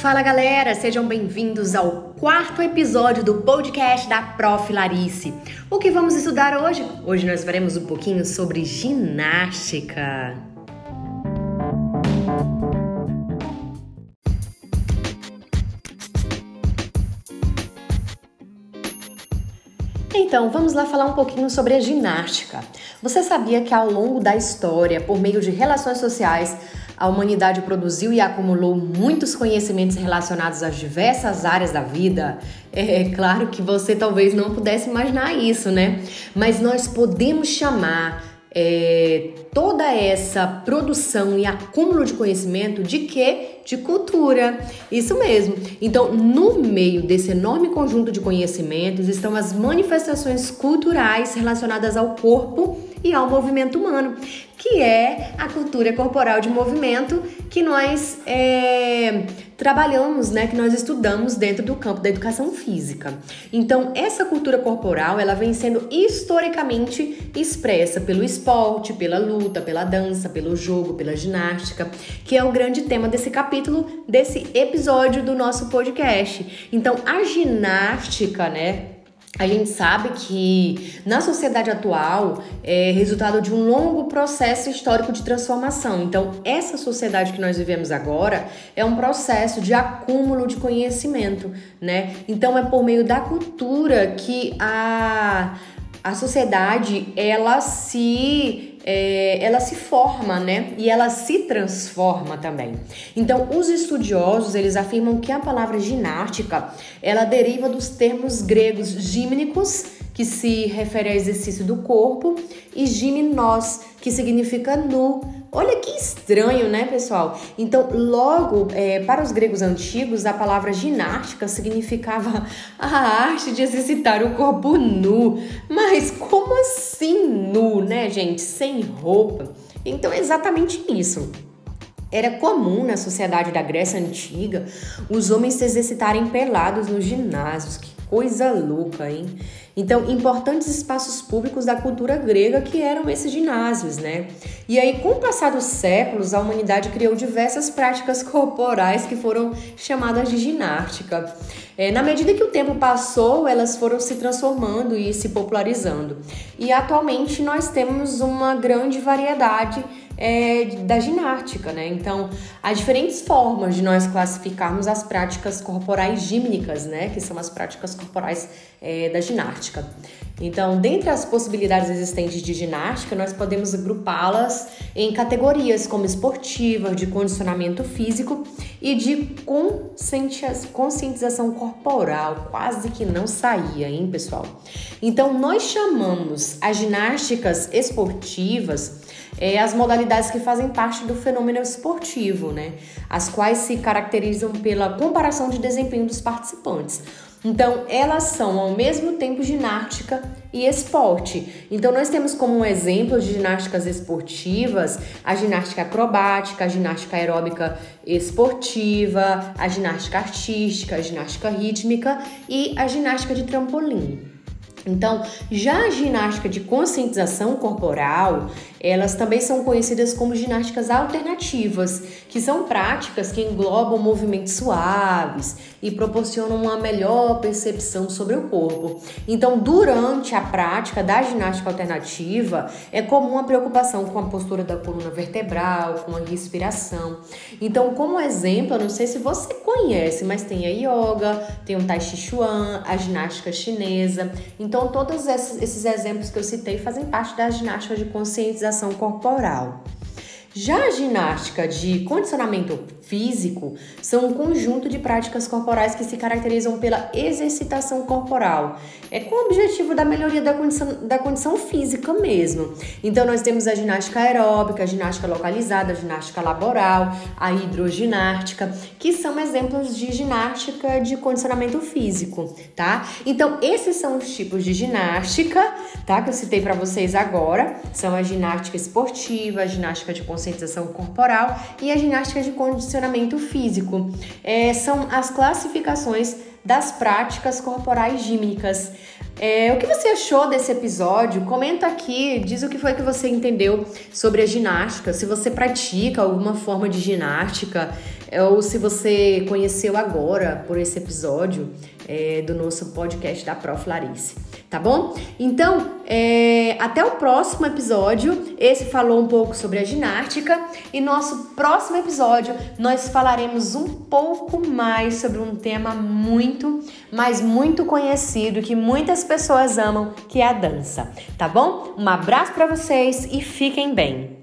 Fala galera, sejam bem-vindos ao quarto episódio do podcast da Prof. Larice. O que vamos estudar hoje? Hoje nós veremos um pouquinho sobre ginástica. Então, vamos lá falar um pouquinho sobre a ginástica. Você sabia que ao longo da história, por meio de relações sociais, a humanidade produziu e acumulou muitos conhecimentos relacionados às diversas áreas da vida. É, é claro que você talvez não pudesse imaginar isso, né? Mas nós podemos chamar é, toda essa produção e acúmulo de conhecimento de quê? De cultura. Isso mesmo. Então, no meio desse enorme conjunto de conhecimentos estão as manifestações culturais relacionadas ao corpo e ao movimento humano, que é a cultura corporal de movimento que nós é, trabalhamos, né, que nós estudamos dentro do campo da educação física. Então, essa cultura corporal, ela vem sendo historicamente expressa pelo pela luta, pela dança, pelo jogo, pela ginástica, que é o grande tema desse capítulo, desse episódio do nosso podcast. Então, a ginástica, né, a gente sabe que na sociedade atual é resultado de um longo processo histórico de transformação. Então, essa sociedade que nós vivemos agora é um processo de acúmulo de conhecimento, né? Então, é por meio da cultura que a, a sociedade ela se é, ela se forma, né? E ela se transforma também. Então, os estudiosos eles afirmam que a palavra ginástica ela deriva dos termos gregos gímnicos que se refere ao exercício do corpo, e gimnos, que significa nu. Olha que estranho, né, pessoal? Então, logo, é, para os gregos antigos, a palavra ginástica significava a arte de exercitar o corpo nu. Mas como assim nu, né, gente? Sem roupa? Então, é exatamente isso. Era comum na sociedade da Grécia Antiga os homens se exercitarem pelados nos ginásios. Que coisa louca, hein? Então, importantes espaços públicos da cultura grega que eram esses ginásios, né? E aí, com o passar dos séculos, a humanidade criou diversas práticas corporais que foram chamadas de ginástica. É, na medida que o tempo passou, elas foram se transformando e se popularizando. E atualmente nós temos uma grande variedade é, da ginástica, né? Então, há diferentes formas de nós classificarmos as práticas corporais gímnicas, né? Que são as práticas corporais é, da ginástica. Então, dentre as possibilidades existentes de ginástica, nós podemos agrupá-las em categorias como esportiva, de condicionamento físico e de conscientização corporal. Quase que não saía, hein, pessoal? Então, nós chamamos as ginásticas esportivas é, as modalidades que fazem parte do fenômeno esportivo, né? As quais se caracterizam pela comparação de desempenho dos participantes. Então, elas são ao mesmo tempo ginástica e esporte. Então, nós temos como um exemplo de ginásticas esportivas a ginástica acrobática, a ginástica aeróbica esportiva, a ginástica artística, a ginástica rítmica e a ginástica de trampolim. Então, já a ginástica de conscientização corporal, elas também são conhecidas como ginásticas alternativas, que são práticas que englobam movimentos suaves e proporcionam uma melhor percepção sobre o corpo. Então, durante a prática da ginástica alternativa, é comum a preocupação com a postura da coluna vertebral, com a respiração. Então, como exemplo, eu não sei se você conhece, mas tem a yoga, tem o tai chi chuan, a ginástica chinesa. Então, todos esses exemplos que eu citei fazem parte da ginástica de conscientização corporal. Já a ginástica de condicionamento físico são um conjunto de práticas corporais que se caracterizam pela exercitação corporal. É com o objetivo da melhoria da condição, da condição física mesmo. Então, nós temos a ginástica aeróbica, a ginástica localizada, a ginástica laboral, a hidroginástica, que são exemplos de ginástica de condicionamento físico, tá? Então, esses são os tipos de ginástica, tá? Que eu citei para vocês agora. São a ginástica esportiva, a ginástica de conscientização corporal e a ginástica de condicionamento condicionamento físico. É, são as classificações das práticas corporais gímnicas. É, o que você achou desse episódio? Comenta aqui, diz o que foi que você entendeu sobre a ginástica, se você pratica alguma forma de ginástica. ou se você conheceu agora por esse episódio é, do nosso podcast da Prof. Larice, tá bom? Então, é, até o próximo episódio. Esse falou um pouco sobre a ginástica e nosso próximo episódio nós falaremos um pouco mais sobre um tema muito, mas muito conhecido que muitas pessoas amam, que é a dança, tá bom? Um abraço para vocês e fiquem bem.